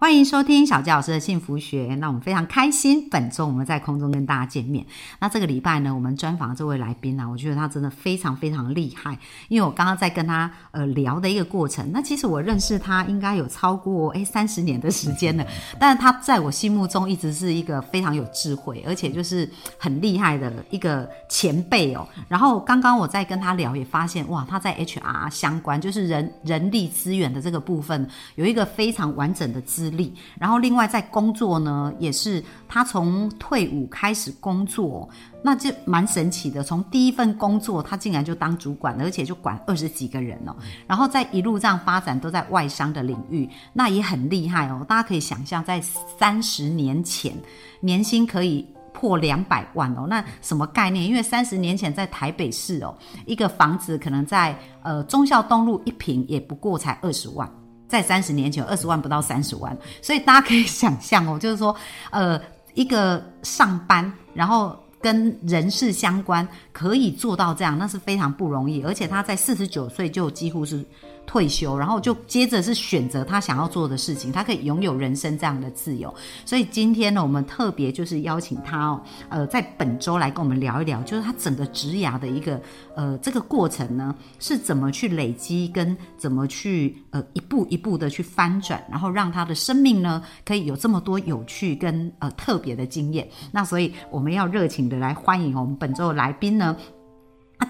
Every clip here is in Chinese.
欢迎收听小杰老师的幸福学。那我们非常开心，本周我们在空中跟大家见面。那这个礼拜呢，我们专访这位来宾呢，我觉得他真的非常非常厉害。因为我刚刚在跟他呃聊的一个过程，那其实我认识他应该有超过诶三十年的时间了，但是他在我心目中一直是一个非常有智慧，而且就是很厉害的一个前辈哦。然后刚刚我在跟他聊，也发现哇，他在 HR 相关，就是人人力资源的这个部分，有一个非常完整的资。力，然后另外在工作呢，也是他从退伍开始工作，那就蛮神奇的。从第一份工作，他竟然就当主管，而且就管二十几个人哦。然后在一路这样发展，都在外商的领域，那也很厉害哦。大家可以想象，在三十年前，年薪可以破两百万哦。那什么概念？因为三十年前在台北市哦，一个房子可能在呃忠孝东路一平也不过才二十万。在三十年前，二十万不到三十万，所以大家可以 想象哦，就是说，呃，一个上班，然后跟人事相关，可以做到这样，那是非常不容易，而且他在四十九岁就几乎是。退休，然后就接着是选择他想要做的事情，他可以拥有人生这样的自由。所以今天呢，我们特别就是邀请他哦，呃，在本周来跟我们聊一聊，就是他整个职涯的一个呃这个过程呢，是怎么去累积，跟怎么去呃一步一步的去翻转，然后让他的生命呢可以有这么多有趣跟呃特别的经验。那所以我们要热情的来欢迎我们本周的来宾呢。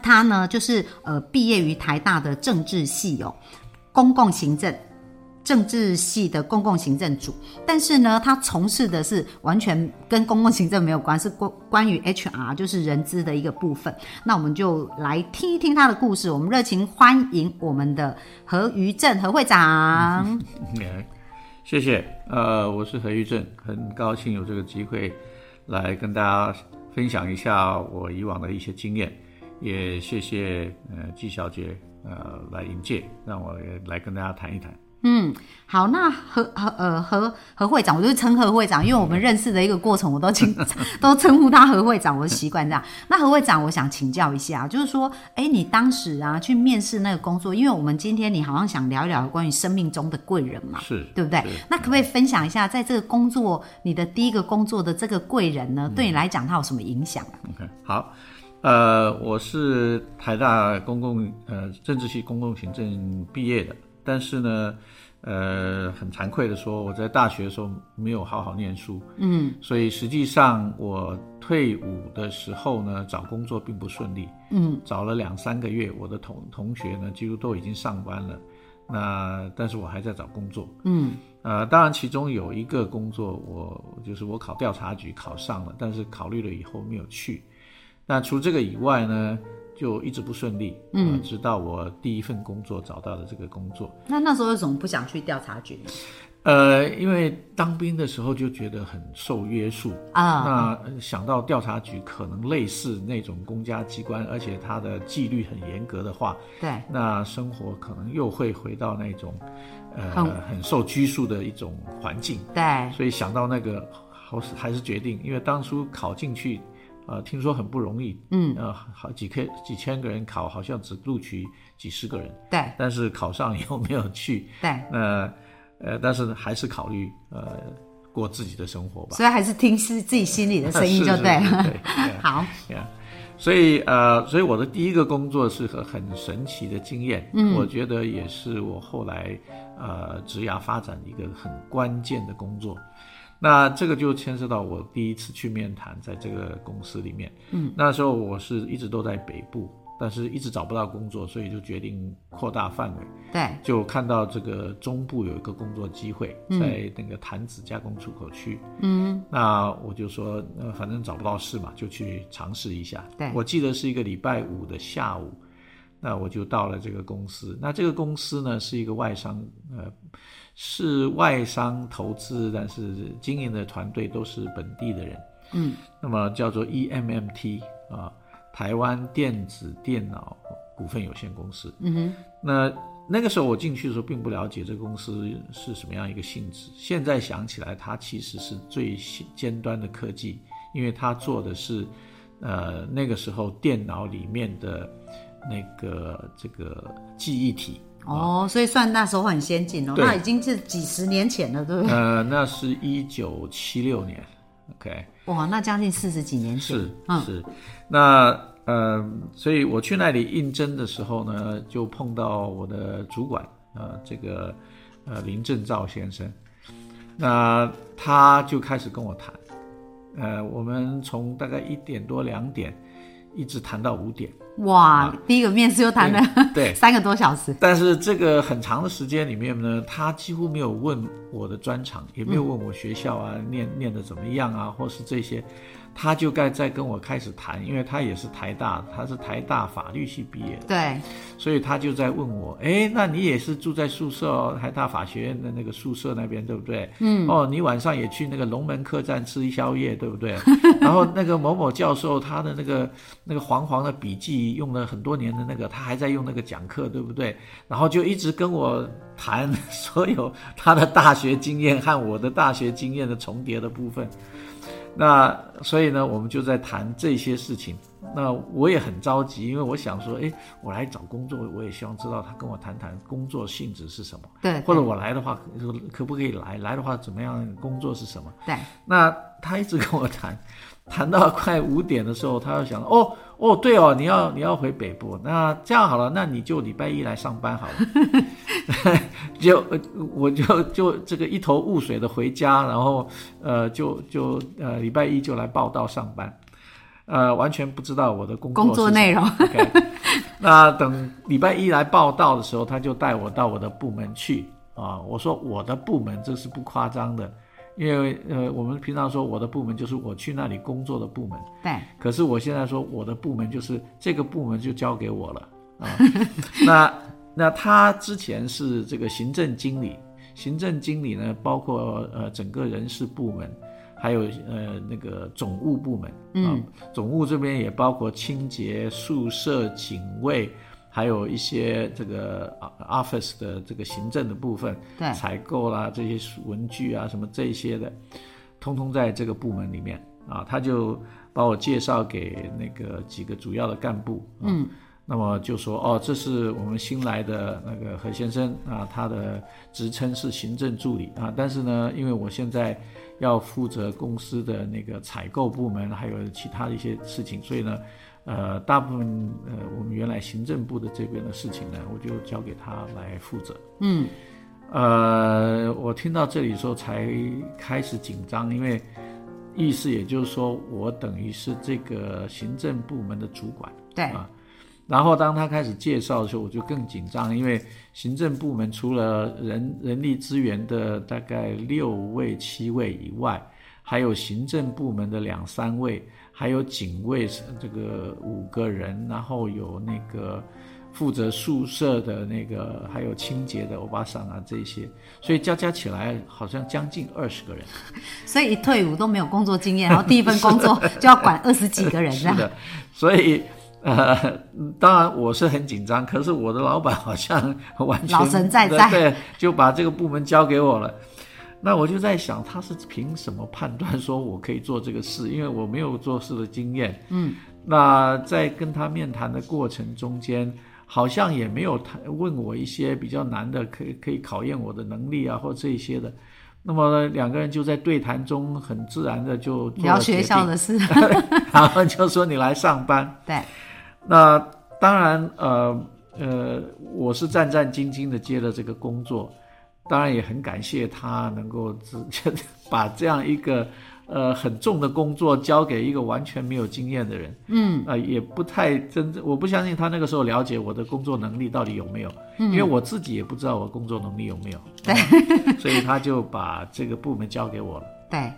他呢，就是呃，毕业于台大的政治系哦，公共行政政治系的公共行政组，但是呢，他从事的是完全跟公共行政没有关，是关关于 HR，就是人资的一个部分。那我们就来听一听他的故事。我们热情欢迎我们的何于正何会长。谢谢，呃，我是何于正，很高兴有这个机会来跟大家分享一下我以往的一些经验。也谢谢呃季小姐呃来迎接，让我来跟大家谈一谈。嗯，好，那何何呃何何会长，我就称何会长，因为我们认识的一个过程，我都请 都称呼他何会长，我习惯这样。那何会长，我想请教一下，就是说，哎，你当时啊去面试那个工作，因为我们今天你好像想聊一聊关于生命中的贵人嘛，是对不对？那可不可以分享一下，在这个工作，你的第一个工作的这个贵人呢，对你来讲他有什么影响？OK，好。呃，我是台大公共呃政治系公共行政毕业的，但是呢，呃，很惭愧的说，我在大学的时候没有好好念书，嗯，所以实际上我退伍的时候呢，找工作并不顺利，嗯，找了两三个月，我的同同学呢几乎都已经上班了，那但是我还在找工作，嗯，呃，当然其中有一个工作，我就是我考调查局考上了，但是考虑了以后没有去。那除这个以外呢，就一直不顺利，嗯，直到我第一份工作找到了这个工作。那那时候为什么不想去调查局呢？呃，因为当兵的时候就觉得很受约束啊。那想到调查局可能类似那种公家机关，而且它的纪律很严格的话，对，那生活可能又会回到那种呃很受拘束的一种环境。对，所以想到那个，还是还是决定，因为当初考进去。呃，听说很不容易，嗯，呃，好几千几千个人考，好像只录取几十个人，对，但是考上以后没有去，对，那呃，但是还是考虑呃过自己的生活吧，所以还是听是自己心里的声音就对了，对，好，所以呃，所以我的第一个工作是个很神奇的经验，嗯，我觉得也是我后来呃职涯发展一个很关键的工作。那这个就牵涉到我第一次去面谈，在这个公司里面，嗯，那时候我是一直都在北部，但是一直找不到工作，所以就决定扩大范围，对，就看到这个中部有一个工作机会，在那个潭子加工出口区，嗯，那我就说，呃，反正找不到事嘛，就去尝试一下。对，我记得是一个礼拜五的下午，那我就到了这个公司。那这个公司呢，是一个外商，呃。是外商投资，但是经营的团队都是本地的人。嗯，那么叫做 EMMT 啊，台湾电子电脑股份有限公司。嗯哼，那那个时候我进去的时候并不了解这个公司是什么样一个性质。现在想起来，它其实是最尖端的科技，因为它做的是，呃，那个时候电脑里面的那个这个记忆体。哦，所以算那时候很先进哦，那已经是几十年前了，对不对？呃，那是一九七六年，OK。哇，那将近四十几年前。是，是。那呃，所以我去那里应征的时候呢，就碰到我的主管，呃，这个呃林正照先生。那他就开始跟我谈，呃，我们从大概一点多两点，一直谈到五点。哇，第一个面试又谈了对 三个多小时，但是这个很长的时间里面呢，他几乎没有问我的专长，也没有问我学校啊念念的怎么样啊，或是这些。他就该在跟我开始谈，因为他也是台大，他是台大法律系毕业的，对，所以他就在问我，哎，那你也是住在宿舍哦，台大法学院的那个宿舍那边，对不对？嗯，哦，你晚上也去那个龙门客栈吃宵夜，对不对？然后那个某某教授他的那个那个黄黄的笔记用了很多年的那个，他还在用那个讲课，对不对？然后就一直跟我谈 所有他的大学经验和我的大学经验的重叠的部分。那所以呢，我们就在谈这些事情。那我也很着急，因为我想说，哎，我来找工作，我也希望知道他跟我谈谈工作性质是什么。对。或者我来的话，可不可以来？来的话怎么样？工作是什么？对。那他一直跟我谈，谈到快五点的时候，他又想，哦。哦，对哦，你要你要回北部，那这样好了，那你就礼拜一来上班好了，就我就就这个一头雾水的回家，然后呃就就呃礼拜一就来报道上班，呃完全不知道我的工作工作内容。那等礼拜一来报道的时候，他就带我到我的部门去啊，我说我的部门这是不夸张的。因为呃，我们平常说我的部门就是我去那里工作的部门，对。可是我现在说我的部门就是这个部门就交给我了啊。那那他之前是这个行政经理，行政经理呢包括呃整个人事部门，还有呃那个总务部门，嗯，总务这边也包括清洁、宿舍、警卫。还有一些这个 office 的这个行政的部分，对，采购啦这些文具啊什么这些的，通通在这个部门里面啊，他就把我介绍给那个几个主要的干部，嗯，那么就说哦，这是我们新来的那个何先生啊，他的职称是行政助理啊，但是呢，因为我现在要负责公司的那个采购部门，还有其他的一些事情，所以呢。呃，大部分呃，我们原来行政部的这边的事情呢，我就交给他来负责。嗯，呃，我听到这里时候才开始紧张，因为意思也就是说我等于是这个行政部门的主管。对啊，然后当他开始介绍的时候，我就更紧张，因为行政部门除了人人力资源的大概六位七位以外，还有行政部门的两三位。还有警卫这个五个人，然后有那个负责宿舍的那个，还有清洁的欧巴桑啊这些，所以加加起来好像将近二十个人。所以一退伍都没有工作经验，然后第一份工作就要管二十几个人，是的。所以呃，当然我是很紧张，可是我的老板好像完全老神在在，对，就把这个部门交给我了。那我就在想，他是凭什么判断说我可以做这个事？因为我没有做事的经验。嗯，那在跟他面谈的过程中间，好像也没有他问我一些比较难的，可以可以考验我的能力啊，或这些的。那么两个人就在对谈中很自然的就聊学校的事，然后就说你来上班。对，那当然，呃呃，我是战战兢兢的接了这个工作。当然也很感谢他能够 把这样一个呃很重的工作交给一个完全没有经验的人，嗯，啊也不太真正，我不相信他那个时候了解我的工作能力到底有没有，因为我自己也不知道我工作能力有没有，对，所以他就把这个部门交给我了，对。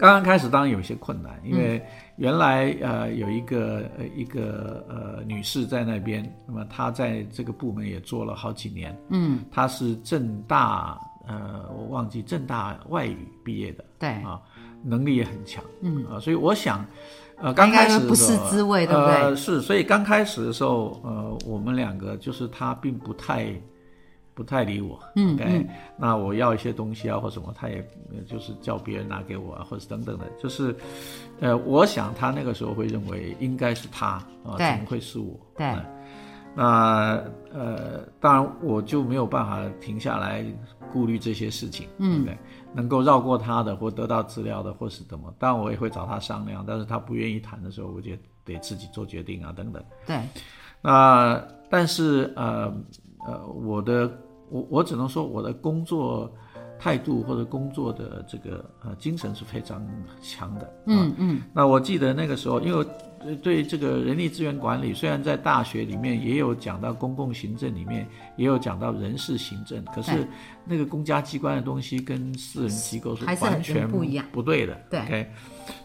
刚刚开始当然有些困难，因为原来呃有一个呃一个呃女士在那边，那么她在这个部门也做了好几年，嗯，她是正大呃我忘记正大外语毕业的，对。啊，能力也很强，嗯啊，所以我想呃刚开始不是滋味，对不对？是，所以刚开始的时候呃我们两个就是他并不太不太理我。嗯，OK，那我要一些东西啊或什么，他也就是叫别人拿给我啊，或者等等的，就是呃，我想他那个时候会认为应该是他啊，怎么会是我？对。那呃，当然我就没有办法停下来顾虑这些事情，嗯，对，能够绕过他的或得到资料的或是怎么，当然我也会找他商量，但是他不愿意谈的时候，我就得自己做决定啊，等等。对，那但是呃呃，我的我我只能说我的工作。态度或者工作的这个呃精神是非常强的，嗯嗯。那我记得那个时候，因为对这个人力资源管理，虽然在大学里面也有讲到公共行政里面也有讲到人事行政，可是那个公家机关的东西跟私人机构是完全不一样，不对的。对，OK。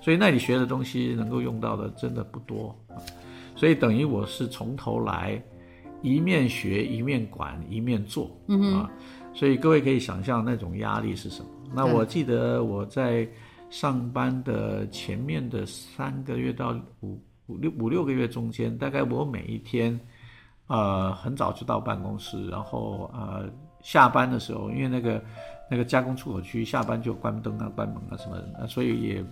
所以那里学的东西能够用到的真的不多，所以等于我是从头来，一面学一面管一面做，嗯啊。所以各位可以想象那种压力是什么？那我记得我在上班的前面的三个月到五五六五六个月中间，大概我每一天，呃，很早就到办公室，然后呃，下班的时候，因为那个那个加工出口区下班就关灯啊、关门啊什么的，所以也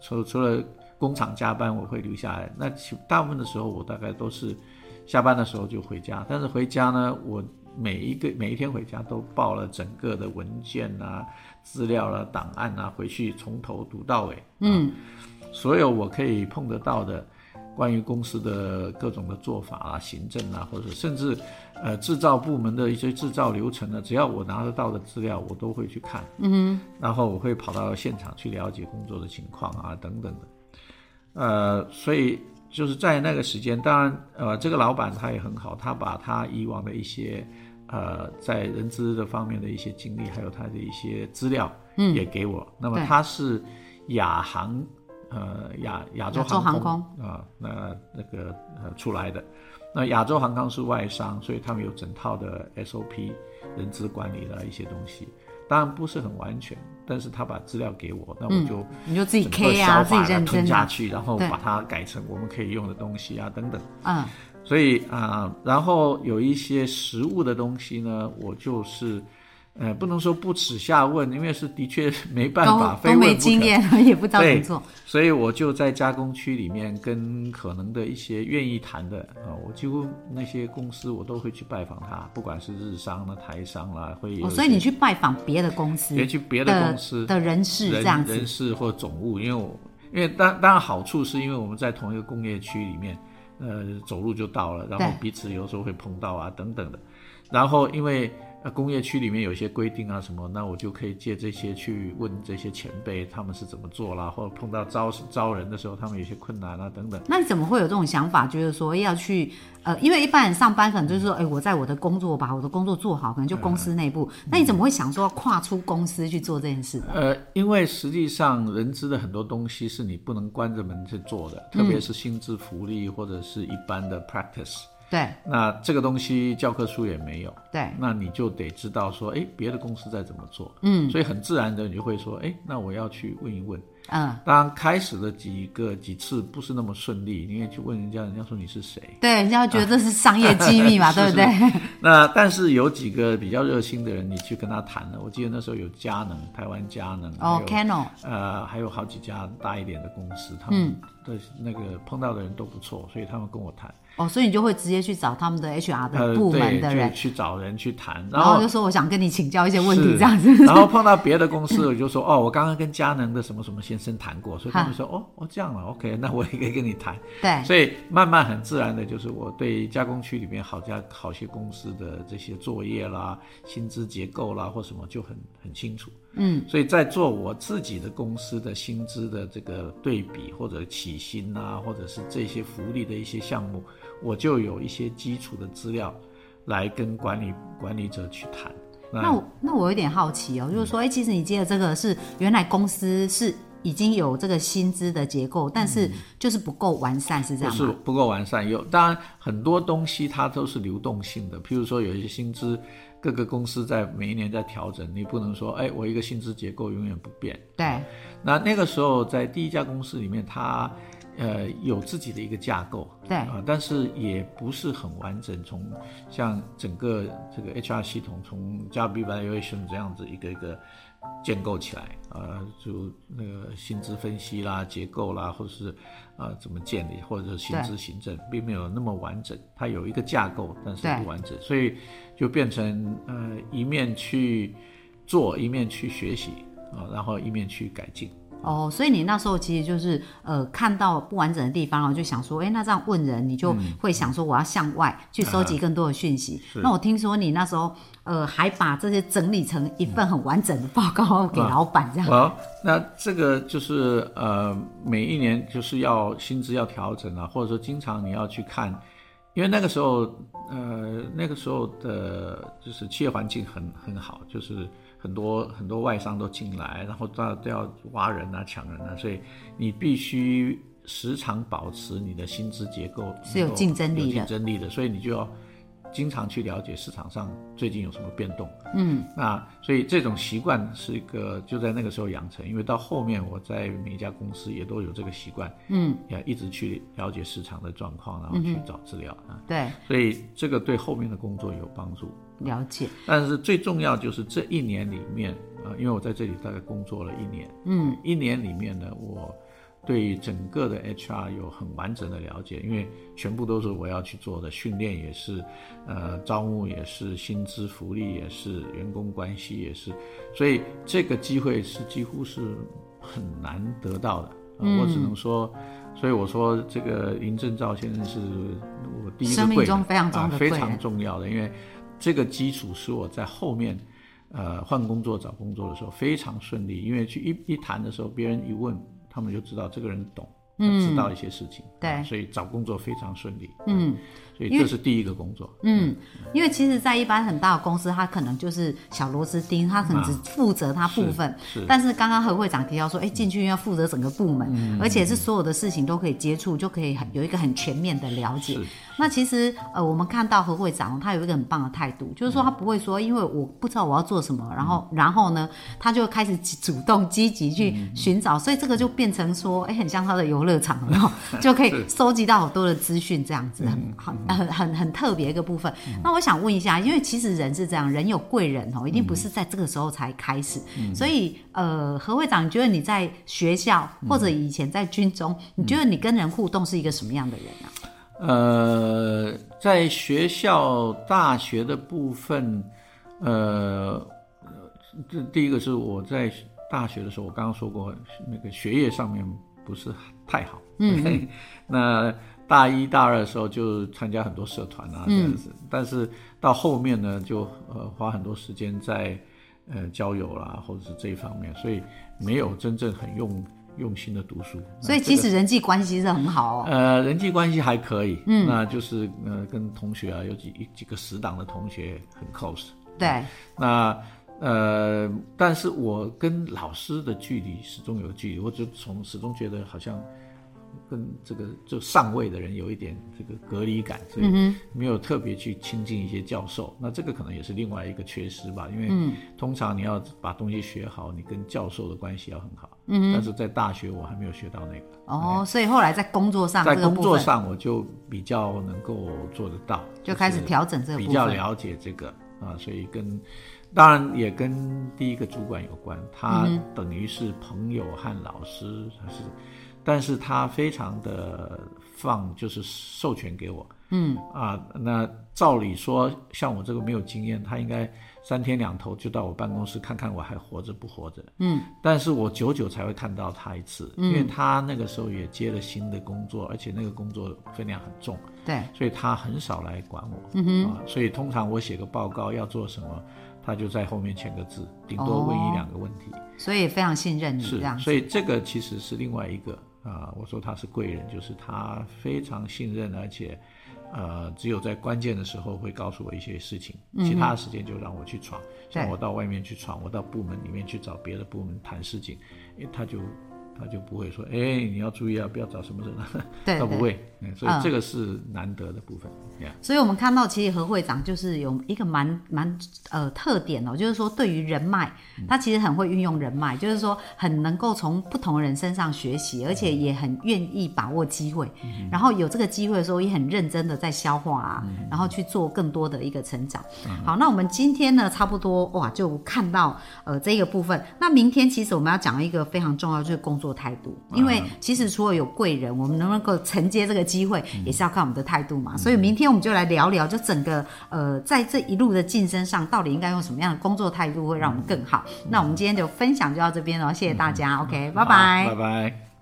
除除了工厂加班我会留下来，那大部分的时候我大概都是下班的时候就回家，但是回家呢，我。每一个每一天回家都报了整个的文件啊、资料啊、档案啊，回去从头读到尾。嗯，所有我可以碰得到的关于公司的各种的做法啊、行政啊，或者甚至呃制造部门的一些制造流程呢，只要我拿得到的资料，我都会去看。嗯，然后我会跑到现场去了解工作的情况啊，等等的。呃，所以就是在那个时间，当然呃，这个老板他也很好，他把他以往的一些。呃，在人资的方面的一些经历，还有他的一些资料，嗯，也给我。那么他是亚航，呃，亚亚洲航空啊，那那个呃出来的。那亚洲航空是外商，所以他们有整套的 SOP 人资管理的一些东西。当然不是很完全，但是他把资料给我，那我就你就自己 K 啊，自己认吞下去，然后把它改成我们可以用的东西啊，等等。嗯。所以啊，然后有一些实物的东西呢，我就是，呃，不能说不耻下问，因为是的确没办法，都没经验，也不知道怎么做。所以我就在加工区里面跟可能的一些愿意谈的啊，我几乎那些公司我都会去拜访他，不管是日商啦、台商啦，会有。所以你去拜访别的公司，别去别的公司的人事这样子，人事或总务，因为我因为当当然好处是因为我们在同一个工业区里面。呃，走路就到了，然后彼此有时候会碰到啊，等等的。然后因为工业区里面有一些规定啊什么，那我就可以借这些去问这些前辈他们是怎么做啦，或者碰到招招人的时候，他们有些困难啊等等。那你怎么会有这种想法，觉得说要去？呃，因为一般人上班可能就是说，哎，我在我的工作把我的工作做好，可能就公司内部。那你怎么会想说要跨出公司去做这件事？呃，因为实际上人资的很多东西是你不能关着门去做的，特别是薪资福利或者是一般的 practice。对。那这个东西教科书也没有。对。那你就得知道说，哎，别的公司在怎么做。嗯。所以很自然的你就会说，哎，那我要去问一问。嗯，当然开始的几个几次不是那么顺利，因为去问人家，人家说你是谁？对，人家觉得这是商业机密嘛，对不对？那但是有几个比较热心的人，你去跟他谈了。我记得那时候有佳能，台湾佳能，哦，Canon，呃，还有好几家大一点的公司，他们的那个碰到的人都不错，所以他们跟我谈。哦，所以你就会直接去找他们的 HR 的部门的人去找人去谈，然后就说我想跟你请教一些问题这样子。然后碰到别的公司，我就说哦，我刚刚跟佳能的什么什么先生谈过，所以他们说哦哦这样了，OK，那我也可以跟你谈。对，所以慢慢很自然的，就是我对加工区里面好家好些公司的这些作业啦、薪资结构啦或什么就很很清楚。嗯，所以在做我自己的公司的薪资的这个对比或者起薪啊，或者是这些福利的一些项目。我就有一些基础的资料，来跟管理管理者去谈。那我那我有点好奇哦，就是说，哎，其实你接的这个是原来公司是已经有这个薪资的结构，但是就是不够完善，是这样吗？是不够完善。有当然很多东西它都是流动性的，譬如说有一些薪资，各个公司在每一年在调整，你不能说，哎，我一个薪资结构永远不变。对。那那个时候在第一家公司里面，它。呃有自己的一个架构，对啊、但是也不是很完整。从像整个这个 HR 系统，从 job evaluation 这样子一个一个建构起来，呃，就那个薪资分析啦、结构啦，或者是啊、呃怎么建立，或者是薪资行政，并没有那么完整。它有一个架构，但是不完整，所以就变成呃一面去做，一面去学习啊、然后一面去改进。哦，所以你那时候其实就是呃看到不完整的地方，然后就想说，哎，那这样问人，你就会想说我要向外去收集更多的讯息。那我听说你那时候呃还把这些整理成一份很完整的报告 给老板，这样。好，那这个就是呃，每一年就是要薪资要调整啊，或者说经常你要去看，因为那个时候呃那个时候的就是企业环境很很好，就是很多很多外商都进来，然后都要都要挖人啊、抢人啊，所以你必须时常保持你的薪资结构是有竞争力的。有竞争力的，所以你就要经常去了解市场上最近有什么变动。嗯，那所以这种习惯是一个就在那个时候养成，因为到后面我在每一家公司也都有这个习惯，嗯，也一直去了解市场的状况，然后去找资料啊，对，所以这个对后面的工作有帮助。了解。但是最重要就是这一年里面啊、因为我在这里大概工作了一年，嗯，一年里面呢，我对整个的 HR 有很完整的了解，因为全部都是我要去做的，训练也是，呃，招募也是，薪资福利也是，员工关系也是，所以这个机会是几乎是很难得到的。呃我只能说，所以我说这个林正照先生是我第一个生命贵人中非常非常重要的，因为这个基础是我在后面呃换工作找工作的时候非常顺利，因为去一一谈的时候，别人一问，他们就知道这个人懂，他知道一些事情，对。啊所以找工作非常顺利，嗯，所以这是第一个工作，嗯，因为其实，在一般很大的公司，他可能就是小螺丝钉，他可能只负责他部分。啊是。但是刚刚何会长提到说，哎，进去要负责整个部门，嗯。而且是所有的事情都可以接触，就可以很有一个很全面的了解。是。那其实呃，我们看到何会长他有一个很棒的态度，就是说他不会说，因为我不知道我要做什么，然后然后呢，他就开始主动积极去寻找，所以这个就变成说，哎，很像他的游乐场，然后 就可以收集到好多的资讯，这样子很很很很很特别一个部分。那我想问一下，因为其实人是这样，人有贵人哦，一定不是在这个时候才开始，所以呃，何会长，你觉得你在学校或者以前在军中，你觉得你跟人互动是一个什么样的人啊？呃，在学校、大学的部分，呃，这第一个是我在大学的时候，我刚刚说过，那个学业上面不是太好。嗯，那大一大二的时候就参加很多社团啊，这样子。但是到后面呢，就呃花很多时间在呃交友啦，或者是这一方面，所以没有真正很用用心的读书。所以其实人际关系是很好哦。呃，人际关系还可以，嗯，那就是呃，跟同学啊，有几几个死党的同学很 close。对，那呃，但是我跟老师的距离始终有距离，我就从始终觉得好像跟这个就上位的人有一点这个隔离感，所以没有特别去亲近一些教授。那这个可能也是另外一个缺失吧，因为通常你要把东西学好，你跟教授的关系要很好。嗯，但是在大学我还没有学到那个。哦，所以后来在工作上在工作上我就比较能够做得到，就开始调整这个比。较了解这个啊，所以跟当然也跟第一个主管有关，他嗯等于是朋友和老师，还是，但是他非常的放，就是授权给我，嗯。啊，那照理说像我这个没有经验，他应该三天两头就到我办公室看看我还活着不活着，嗯，但是我久久才会看到他一次，因为他那个时候也接了新的工作，而且那个工作分量很重，对，所以他很少来管我，嗯哼，啊，所以通常我写个报告要做什么，他就在后面签个字，顶多问一两个问题，所以非常信任你这是样，子。所以这个其实是另外一个啊、我说他是贵人，就是他非常信任，而且呃，只有在关键的时候会告诉我一些事情，其他的时间就让我去闯，像我到外面去闯，我到部门里面去找别的部门谈事情，诶，他就他就不会说，哎，你要注意啊，不要找什么人啊，对对他不会，嗯所以这个是难得的部分。呀所以我们看到，其实何会长就是有一个蛮蛮呃特点哦，就是说对于人脉，他其实很会运用人脉，就是说很能够从不同人身上学习，而且也很愿意把握机会，然后有这个机会的时候也很认真的在消化啊，然后去做更多的一个成长。好，那我们今天呢，差不多哇就看到呃这个部分。那明天其实我们要讲一个非常重要，就是工作态度，因为其实除了有贵人，我们能不能够承接这个机会，也是要看我们的态度嘛。所以明天我们就来聊聊，就整个呃在这一路的晋升上，到底应该用什么样的工作态度会让我们更好。那我们今天就分享就到这边了，谢谢大家，OK，拜拜好拜拜。